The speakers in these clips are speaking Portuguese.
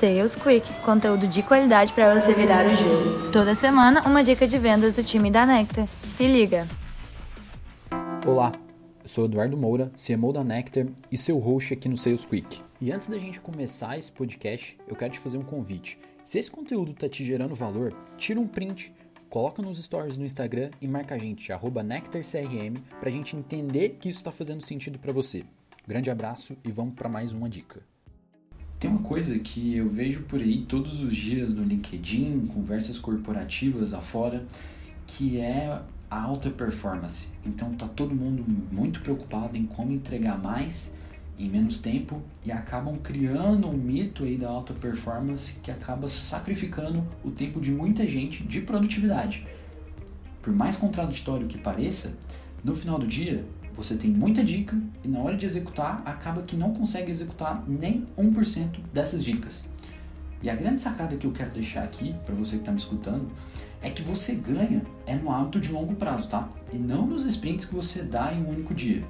Sales Quick, conteúdo de qualidade para você virar o jogo. Toda semana, uma dica de vendas do time da Nectar. Se liga! Olá, eu sou Eduardo Moura, CMO da Nectar e seu host aqui no Sales Quick. E antes da gente começar esse podcast, eu quero te fazer um convite. Se esse conteúdo está te gerando valor, tira um print, coloca nos stories no Instagram e marca a gente, NectarCRM, para a gente entender que isso está fazendo sentido para você. Grande abraço e vamos para mais uma dica. Tem uma coisa que eu vejo por aí todos os dias no LinkedIn, conversas corporativas afora, que é a alta performance. Então tá todo mundo muito preocupado em como entregar mais em menos tempo e acabam criando um mito aí da alta performance que acaba sacrificando o tempo de muita gente de produtividade. Por mais contraditório que pareça, no final do dia você tem muita dica e na hora de executar acaba que não consegue executar nem 1% dessas dicas. E a grande sacada que eu quero deixar aqui para você que está me escutando é que você ganha é no hábito de longo prazo, tá? E não nos sprints que você dá em um único dia.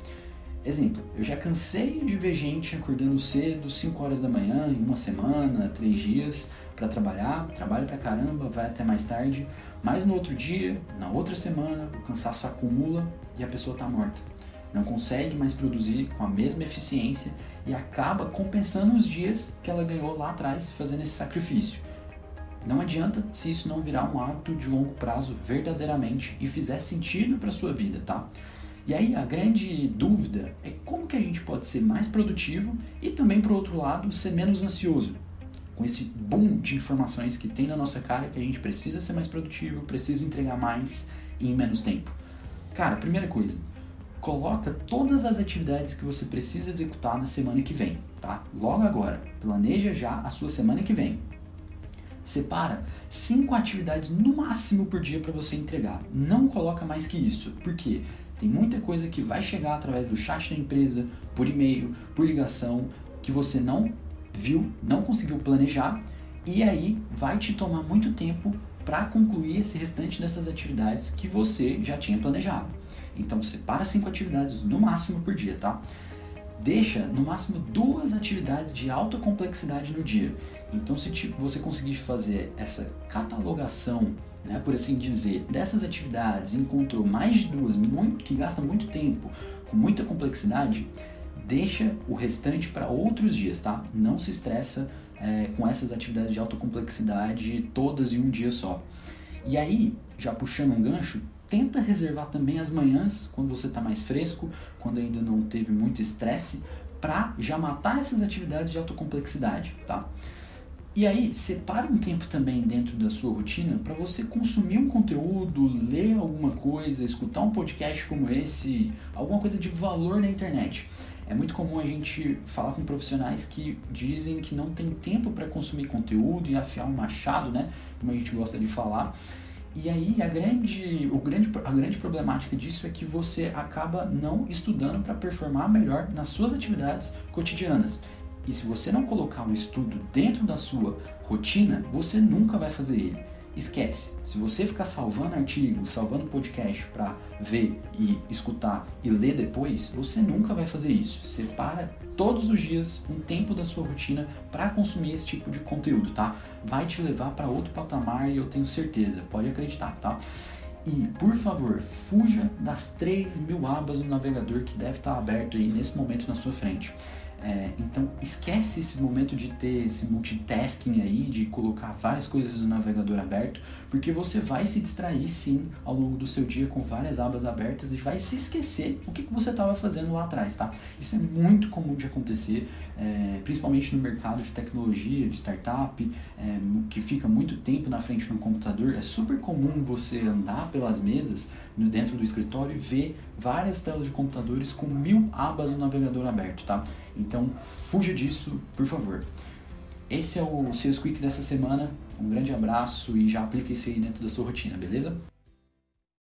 Exemplo, eu já cansei de ver gente acordando cedo, 5 horas da manhã, em uma semana, 3 dias, para trabalhar, trabalha pra caramba, vai até mais tarde, mas no outro dia, na outra semana, o cansaço acumula e a pessoa está morta não consegue mais produzir com a mesma eficiência e acaba compensando os dias que ela ganhou lá atrás fazendo esse sacrifício. Não adianta se isso não virar um hábito de longo prazo verdadeiramente e fizer sentido para sua vida, tá? E aí a grande dúvida é como que a gente pode ser mais produtivo e também, por outro lado, ser menos ansioso. Com esse boom de informações que tem na nossa cara que a gente precisa ser mais produtivo, precisa entregar mais e em menos tempo. Cara, primeira coisa, coloca todas as atividades que você precisa executar na semana que vem, tá? Logo agora, planeja já a sua semana que vem. Separa cinco atividades no máximo por dia para você entregar. Não coloca mais que isso, porque tem muita coisa que vai chegar através do chat da empresa, por e-mail, por ligação, que você não viu, não conseguiu planejar e aí vai te tomar muito tempo para concluir esse restante dessas atividades que você já tinha planejado. Então separa cinco atividades no máximo por dia, tá? Deixa no máximo duas atividades de alta complexidade no dia. Então se você conseguir fazer essa catalogação, né, por assim dizer, dessas atividades, encontrou mais de duas muito, que gasta muito tempo, com muita complexidade, deixa o restante para outros dias, tá? Não se estressa é, com essas atividades de alta complexidade todas em um dia só. E aí, já puxando um gancho, tenta reservar também as manhãs, quando você está mais fresco, quando ainda não teve muito estresse, para já matar essas atividades de alta complexidade, tá? E aí, separe um tempo também dentro da sua rotina para você consumir um conteúdo, ler alguma coisa, escutar um podcast como esse, alguma coisa de valor na internet. É muito comum a gente falar com profissionais que dizem que não tem tempo para consumir conteúdo e afiar um machado, né? Como a gente gosta de falar. E aí a grande, o grande, a grande problemática disso é que você acaba não estudando para performar melhor nas suas atividades cotidianas. E se você não colocar o estudo dentro da sua rotina, você nunca vai fazer ele. Esquece. Se você ficar salvando artigos, salvando podcast para ver e escutar e ler depois, você nunca vai fazer isso. Separa todos os dias um tempo da sua rotina para consumir esse tipo de conteúdo, tá? Vai te levar para outro patamar e eu tenho certeza. Pode acreditar, tá? E, por favor, fuja das 3 mil abas no navegador que deve estar aberto aí nesse momento na sua frente. É, então esquece esse momento de ter esse multitasking aí, de colocar várias coisas no navegador aberto, porque você vai se distrair sim ao longo do seu dia com várias abas abertas e vai se esquecer o que, que você estava fazendo lá atrás, tá? Isso é muito comum de acontecer, é, principalmente no mercado de tecnologia, de startup, é, que fica muito tempo na frente do computador. É super comum você andar pelas mesas dentro do escritório e ver várias telas de computadores com mil abas no navegador aberto, tá? Então fuja disso, por favor. Esse é o Sales Quick dessa semana. Um grande abraço e já aplica isso aí dentro da sua rotina, beleza?